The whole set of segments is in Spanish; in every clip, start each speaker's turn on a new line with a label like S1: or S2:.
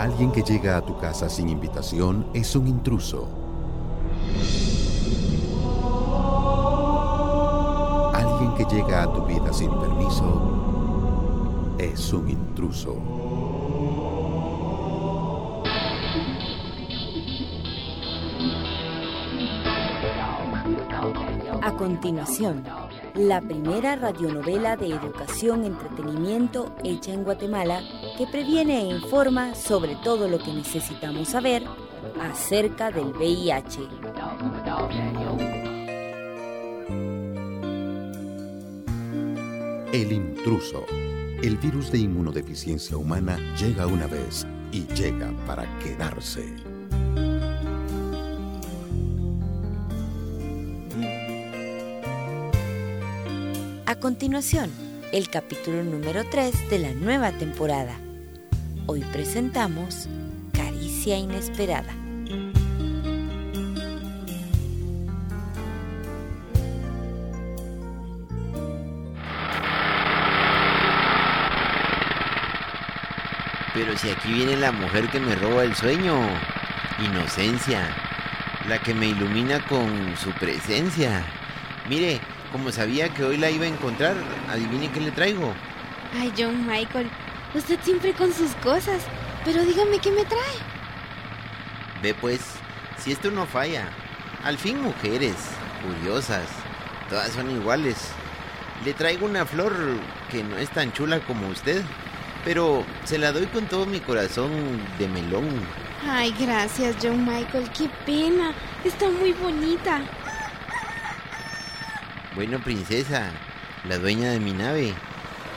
S1: Alguien que llega a tu casa sin invitación es un intruso. Alguien que llega a tu vida sin permiso es un intruso.
S2: A continuación, la primera radionovela de educación entretenimiento hecha en Guatemala que previene e informa sobre todo lo que necesitamos saber acerca del VIH.
S1: El intruso. El virus de inmunodeficiencia humana llega una vez y llega para quedarse.
S2: A continuación, el capítulo número 3 de la nueva temporada. Hoy presentamos Caricia Inesperada.
S3: Pero si aquí viene la mujer que me roba el sueño, inocencia, la que me ilumina con su presencia. Mire, como sabía que hoy la iba a encontrar, adivine qué le traigo.
S4: Ay, John Michael, usted siempre con sus cosas, pero dígame qué me trae.
S3: Ve pues, si esto no falla, al fin mujeres, curiosas, todas son iguales. Le traigo una flor que no es tan chula como usted, pero se la doy con todo mi corazón de melón.
S4: Ay, gracias, John Michael, qué pena, está muy bonita.
S3: Bueno, princesa, la dueña de mi nave.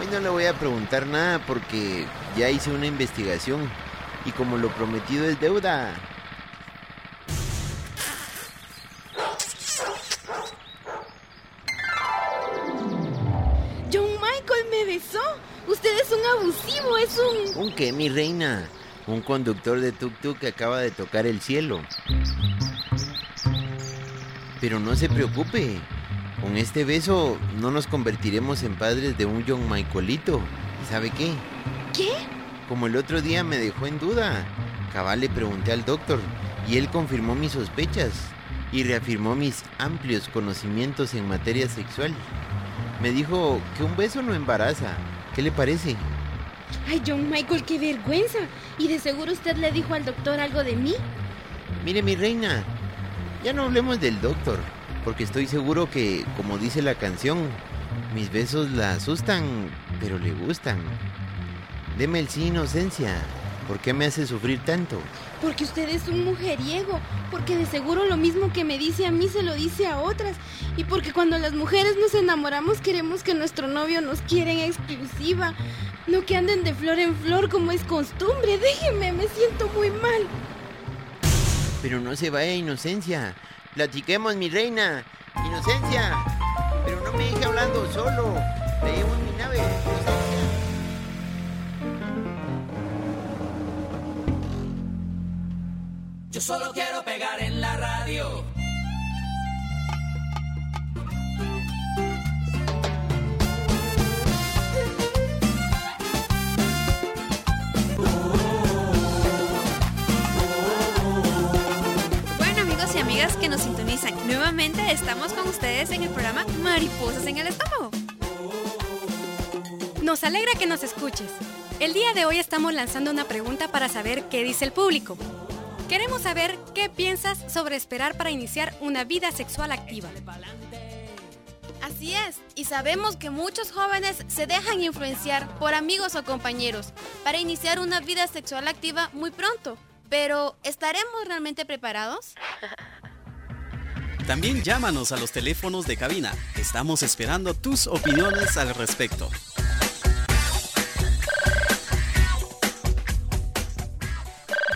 S3: Hoy no le voy a preguntar nada porque ya hice una investigación y como lo prometido es deuda.
S4: John Michael me besó. Usted es un abusivo, es un...
S3: ¿Un qué, mi reina? Un conductor de tuk-tuk que acaba de tocar el cielo. Pero no se preocupe. Con este beso no nos convertiremos en padres de un John Michaelito. ¿Y sabe qué?
S4: ¿Qué?
S3: Como el otro día me dejó en duda. Cabal le pregunté al doctor y él confirmó mis sospechas y reafirmó mis amplios conocimientos en materia sexual. Me dijo que un beso no embaraza. ¿Qué le parece?
S4: Ay, John Michael, qué vergüenza. ¿Y de seguro usted le dijo al doctor algo de mí?
S3: Mire, mi reina, ya no hablemos del doctor, porque estoy seguro que, como dice la canción, mis besos la asustan, pero le gustan. Deme el sí, inocencia. ¿Por qué me hace sufrir tanto?
S4: Porque usted es un mujeriego, porque de seguro lo mismo que me dice a mí se lo dice a otras, y porque cuando las mujeres nos enamoramos queremos que nuestro novio nos quiera en exclusiva, no que anden de flor en flor como es costumbre. Déjeme, me siento muy mal.
S3: Pero no se vaya, inocencia. Platiquemos, mi reina. Inocencia. Pero no me deje hablando solo. Le llevo en mi nave. Inocencia.
S5: Yo solo quiero pegar en la radio.
S6: Estamos con ustedes en el programa Mariposas en el Estómago. Nos alegra que nos escuches. El día de hoy estamos lanzando una pregunta para saber qué dice el público. Queremos saber qué piensas sobre esperar para iniciar una vida sexual activa.
S7: Así es, y sabemos que muchos jóvenes se dejan influenciar por amigos o compañeros para iniciar una vida sexual activa muy pronto. Pero, ¿estaremos realmente preparados?
S8: También llámanos a los teléfonos de cabina. Estamos esperando tus opiniones al respecto.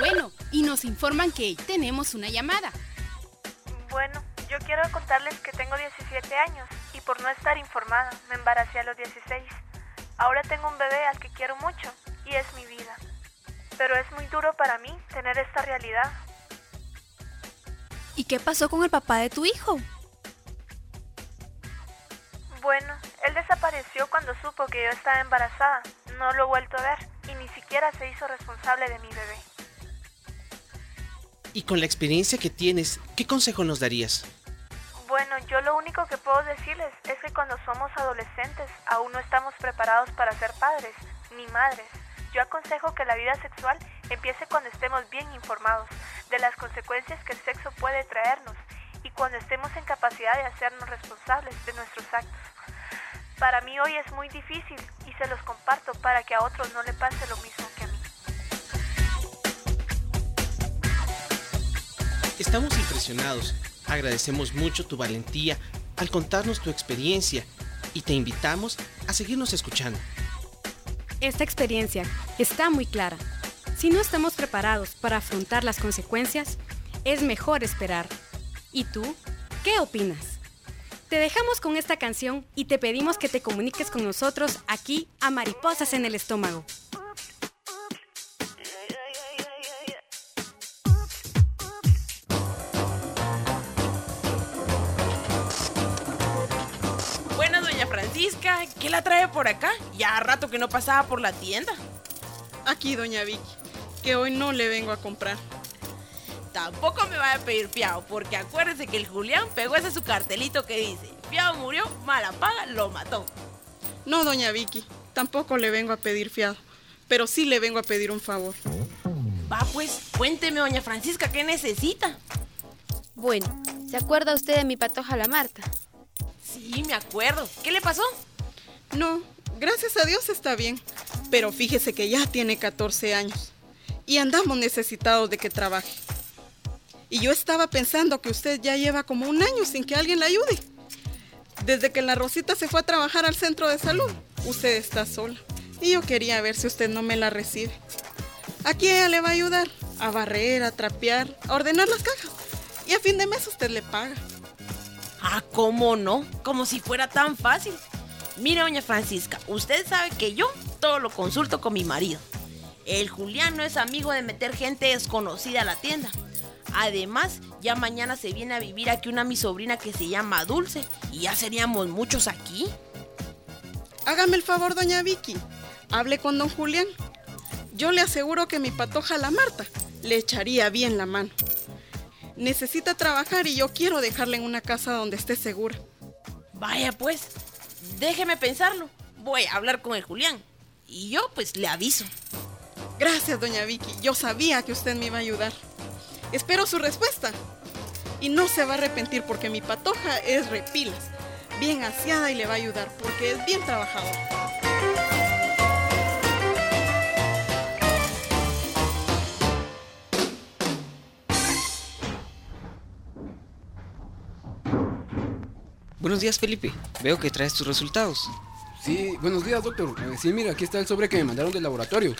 S9: Bueno, y nos informan que tenemos una llamada.
S10: Bueno, yo quiero contarles que tengo 17 años y por no estar informada me embaracé a los 16. Ahora tengo un bebé al que quiero mucho y es mi vida. Pero es muy duro para mí tener esta realidad.
S6: ¿Y qué pasó con el papá de tu hijo?
S10: Bueno, él desapareció cuando supo que yo estaba embarazada. No lo he vuelto a ver y ni siquiera se hizo responsable de mi bebé.
S11: Y con la experiencia que tienes, ¿qué consejo nos darías?
S10: Bueno, yo lo único que puedo decirles es que cuando somos adolescentes aún no estamos preparados para ser padres ni madres. Yo aconsejo que la vida sexual empiece cuando estemos bien informados de las consecuencias que el sexo puede traernos y cuando estemos en capacidad de hacernos responsables de nuestros actos. Para mí hoy es muy difícil y se los comparto para que a otros no le pase lo mismo que a mí.
S11: Estamos impresionados. Agradecemos mucho tu valentía al contarnos tu experiencia y te invitamos a seguirnos escuchando.
S6: Esta experiencia está muy clara. Si no estamos preparados para afrontar las consecuencias, es mejor esperar. ¿Y tú? ¿Qué opinas? Te dejamos con esta canción y te pedimos que te comuniques con nosotros aquí a Mariposas en el Estómago.
S12: Buena doña Francisca, ¿qué la trae por acá? Ya rato que no pasaba por la tienda.
S13: Aquí, doña Vicky, que hoy no le vengo a comprar.
S12: Tampoco me vaya a pedir fiado, porque acuérdese que el Julián pegó ese su cartelito que dice, fiado murió, mala paga, lo mató.
S13: No, doña Vicky, tampoco le vengo a pedir fiado, pero sí le vengo a pedir un favor.
S12: Va pues, cuénteme, doña Francisca, ¿qué necesita?
S7: Bueno, ¿se acuerda usted de mi patoja la Marta?
S12: Sí, me acuerdo. ¿Qué le pasó?
S13: No, gracias a Dios está bien, pero fíjese que ya tiene 14 años y andamos necesitados de que trabaje. Y yo estaba pensando que usted ya lleva como un año sin que alguien la ayude. Desde que la Rosita se fue a trabajar al centro de salud, usted está sola. Y yo quería ver si usted no me la recibe. Aquí ella le va a ayudar a barrer, a trapear, a ordenar las cajas. Y a fin de mes usted le paga.
S12: Ah, ¿cómo no? Como si fuera tan fácil. Mire, doña Francisca, usted sabe que yo todo lo consulto con mi marido. El Julián no es amigo de meter gente desconocida a la tienda. Además, ya mañana se viene a vivir aquí una mi sobrina que se llama Dulce y ya seríamos muchos aquí.
S13: Hágame el favor, doña Vicky. Hable con don Julián. Yo le aseguro que mi patoja la Marta le echaría bien la mano. Necesita trabajar y yo quiero dejarla en una casa donde esté segura.
S12: Vaya pues, déjeme pensarlo. Voy a hablar con el Julián. Y yo pues le aviso.
S13: Gracias, doña Vicky. Yo sabía que usted me iba a ayudar. Espero su respuesta. Y no se va a arrepentir porque mi patoja es repilas, bien aseada y le va a ayudar porque es bien trabajador.
S14: Buenos días, Felipe. Veo que traes tus resultados.
S15: Sí, buenos días, doctor. Eh, sí, mira, aquí está el sobre que me mandaron del laboratorio.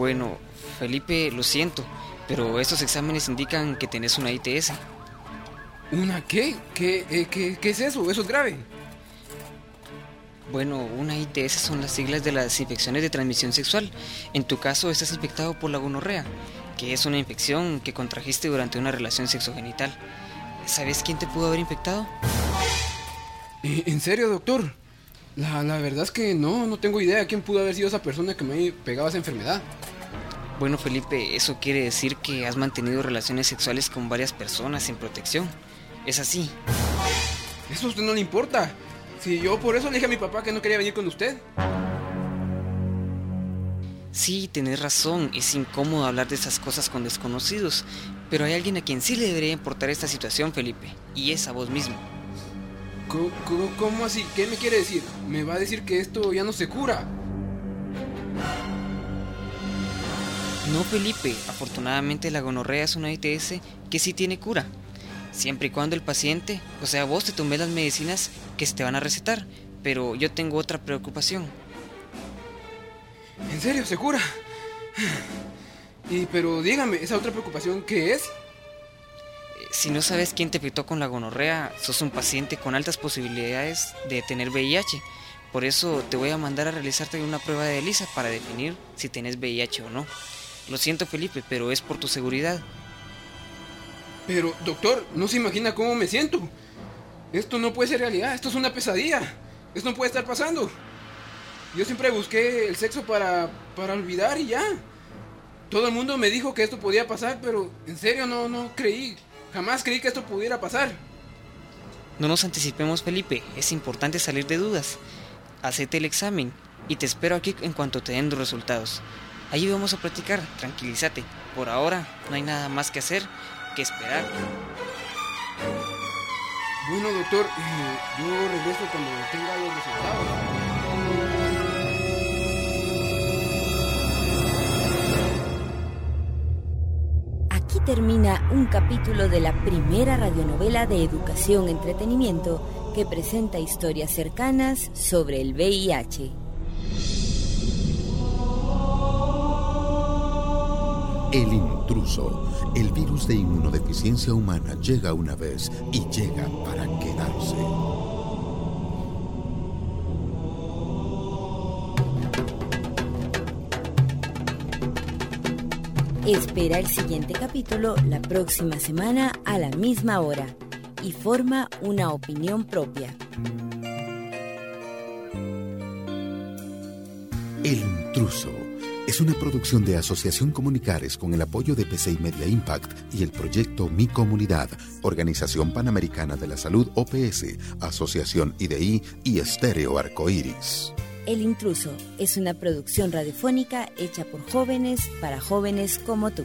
S14: Bueno, Felipe, lo siento, pero estos exámenes indican que tenés una ITS.
S15: ¿Una qué? ¿Qué, eh, qué, qué es eso? ¿Eso es grave?
S14: Bueno, una ITS son las siglas de las infecciones de transmisión sexual. En tu caso estás infectado por la gonorrea, que es una infección que contrajiste durante una relación sexogenital. ¿Sabes quién te pudo haber infectado?
S15: Eh, ¿En serio, doctor? La, la, verdad es que no, no tengo idea quién pudo haber sido esa persona que me pegaba esa enfermedad.
S14: Bueno, Felipe, eso quiere decir que has mantenido relaciones sexuales con varias personas sin protección. ¿Es así?
S15: Eso a usted no le importa. Si yo por eso le dije a mi papá que no quería venir con usted.
S14: Sí, tenés razón, es incómodo hablar de esas cosas con desconocidos, pero hay alguien a quien sí le debería importar esta situación, Felipe, y es a vos mismo.
S15: ¿Cómo, cómo, cómo así? ¿Qué me quiere decir? ¿Me va a decir que esto ya no se cura?
S14: No, Felipe, afortunadamente la gonorrea es una ITS que sí tiene cura siempre y cuando el paciente, o sea, vos te tomes las medicinas que se te van a recetar, pero yo tengo otra preocupación.
S15: ¿En serio, se cura? Y pero dígame, esa otra preocupación qué es?
S14: Si no sabes quién te afectó con la gonorrea, sos un paciente con altas posibilidades de tener VIH. Por eso te voy a mandar a realizarte una prueba de ELISA para definir si tienes VIH o no. Lo siento Felipe, pero es por tu seguridad.
S15: Pero, doctor, no se imagina cómo me siento. Esto no puede ser realidad, esto es una pesadilla. Esto no puede estar pasando. Yo siempre busqué el sexo para, para olvidar y ya. Todo el mundo me dijo que esto podía pasar, pero en serio no, no creí. Jamás creí que esto pudiera pasar.
S14: No nos anticipemos, Felipe. Es importante salir de dudas. Hacete el examen y te espero aquí en cuanto te den los resultados. Allí vamos a practicar, tranquilízate. Por ahora no hay nada más que hacer que esperar.
S15: Bueno, doctor, eh, yo regreso cuando tenga los resultados.
S2: Aquí termina un capítulo de la primera radionovela de educación entretenimiento que presenta historias cercanas sobre el VIH.
S1: El intruso. El virus de inmunodeficiencia humana llega una vez y llega para quedarse.
S2: Espera el siguiente capítulo la próxima semana a la misma hora y forma una opinión propia.
S1: El intruso es una producción de Asociación Comunicares con el apoyo de PCI Media Impact y el proyecto Mi Comunidad, Organización Panamericana de la Salud OPS, Asociación IDI y Estéreo Arcoíris.
S2: El intruso es una producción radiofónica hecha por jóvenes para jóvenes como tú.